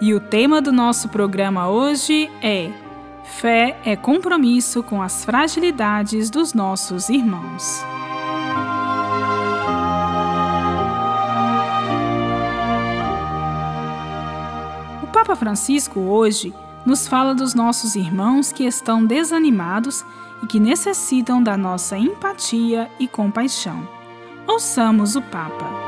E o tema do nosso programa hoje é Fé é compromisso com as fragilidades dos nossos irmãos. O Papa Francisco hoje nos fala dos nossos irmãos que estão desanimados e que necessitam da nossa empatia e compaixão. Ouçamos o Papa.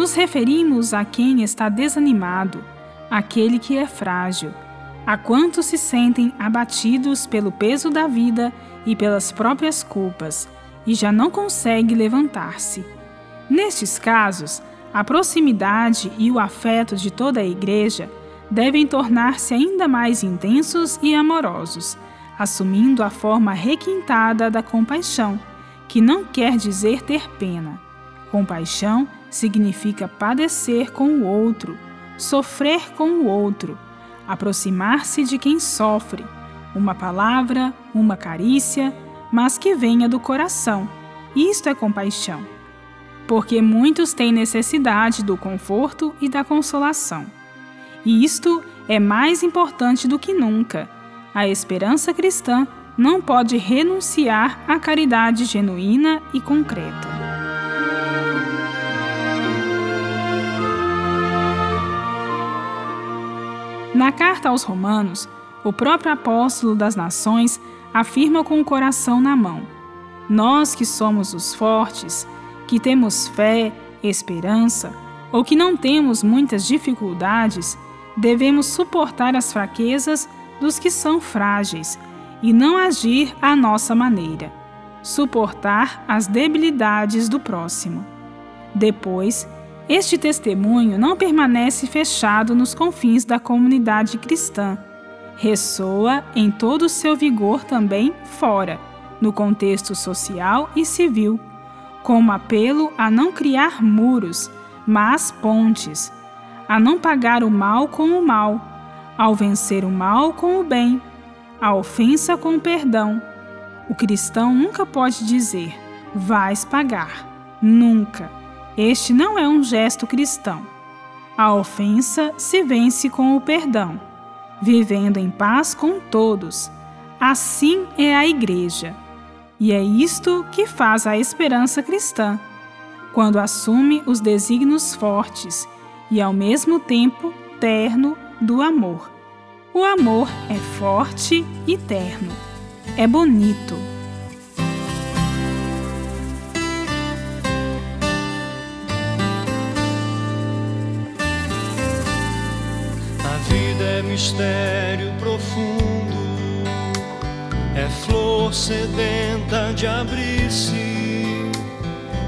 Nos referimos a quem está desanimado, aquele que é frágil, a quantos se sentem abatidos pelo peso da vida e pelas próprias culpas e já não consegue levantar-se. Nestes casos, a proximidade e o afeto de toda a Igreja devem tornar-se ainda mais intensos e amorosos, assumindo a forma requintada da compaixão, que não quer dizer ter pena. Compaixão significa padecer com o outro, sofrer com o outro, aproximar-se de quem sofre, uma palavra, uma carícia, mas que venha do coração. Isto é compaixão. Porque muitos têm necessidade do conforto e da consolação. E isto é mais importante do que nunca. A esperança cristã não pode renunciar à caridade genuína e concreta. Na carta aos Romanos, o próprio apóstolo das nações afirma com o coração na mão: Nós que somos os fortes, que temos fé, esperança, ou que não temos muitas dificuldades, devemos suportar as fraquezas dos que são frágeis e não agir à nossa maneira, suportar as debilidades do próximo. Depois, este testemunho não permanece fechado nos confins da comunidade cristã. Ressoa em todo o seu vigor também fora, no contexto social e civil, como apelo a não criar muros, mas pontes, a não pagar o mal com o mal, ao vencer o mal com o bem, a ofensa com o perdão. O cristão nunca pode dizer, vais pagar. Nunca. Este não é um gesto cristão. A ofensa se vence com o perdão, vivendo em paz com todos. Assim é a Igreja. E é isto que faz a esperança cristã, quando assume os desígnios fortes e, ao mesmo tempo, terno do amor. O amor é forte e terno. É bonito. Mistério profundo, é flor sedenta de abrir-se,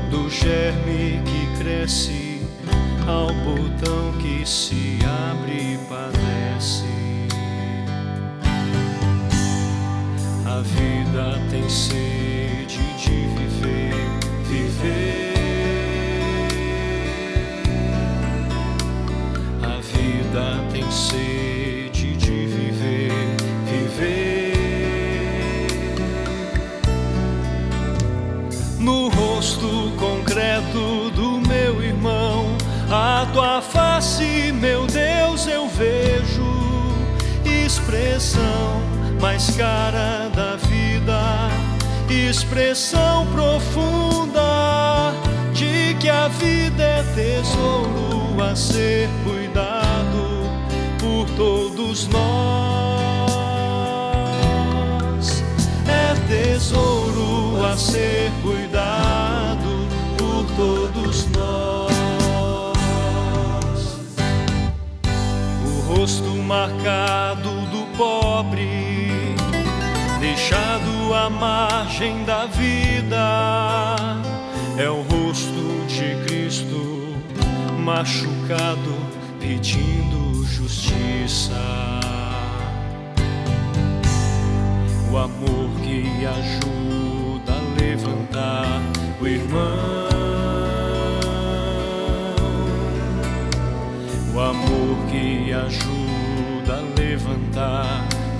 do germe que cresce ao botão que se expressão mais cara da vida, expressão profunda de que a vida é tesouro a ser cuidado por todos nós. É tesouro a ser cuidado marcado do pobre, deixado à margem da vida, é o rosto de Cristo machucado pedindo justiça. O amor que ajuda a levantar o irmão.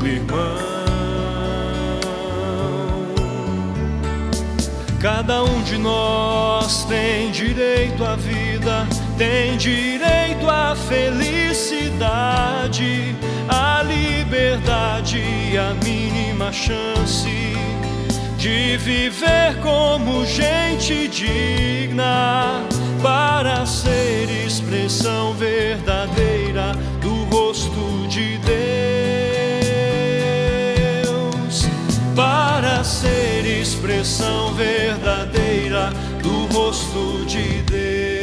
Irmão. Cada um de nós tem direito à vida, tem direito à felicidade, à liberdade e a mínima chance de viver como gente digna para ser expressão verdadeira expressão verdadeira do rosto de Deus.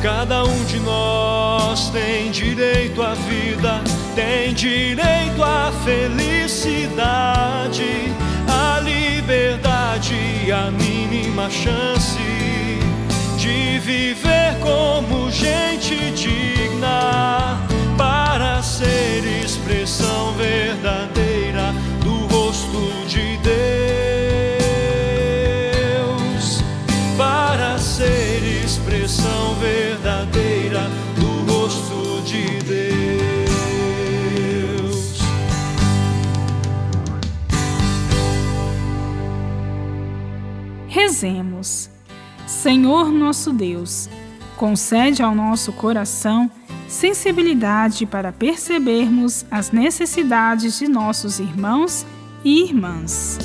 Cada um de nós tem direito à vida, tem direito à felicidade, à liberdade a mínima chance de viver como gente digna Rezemos. Senhor nosso Deus, concede ao nosso coração sensibilidade para percebermos as necessidades de nossos irmãos e irmãs.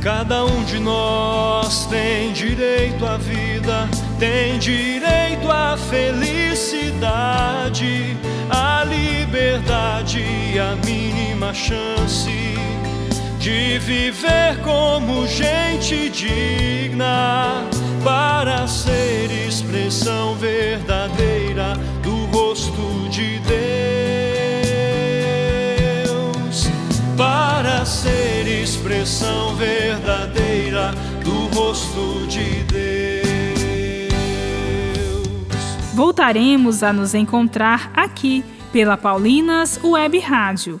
Cada um de nós tem direito à vida, tem direito à felicidade, à liberdade a mínima chance de viver como gente digna para ser expressão verdadeira do rosto de Deus, para ser expressão verdadeira do rosto de Deus. Voltaremos a nos encontrar aqui pela Paulinas Web Rádio,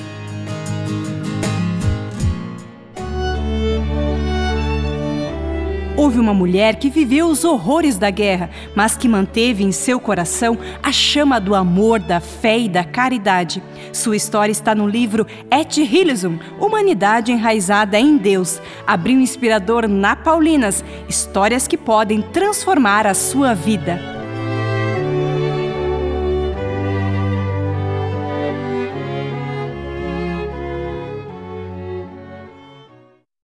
Houve uma mulher que viveu os horrores da guerra, mas que manteve em seu coração a chama do amor, da fé e da caridade. Sua história está no livro Et Hilisum, Humanidade Enraizada em Deus. Abriu inspirador na Paulinas, histórias que podem transformar a sua vida.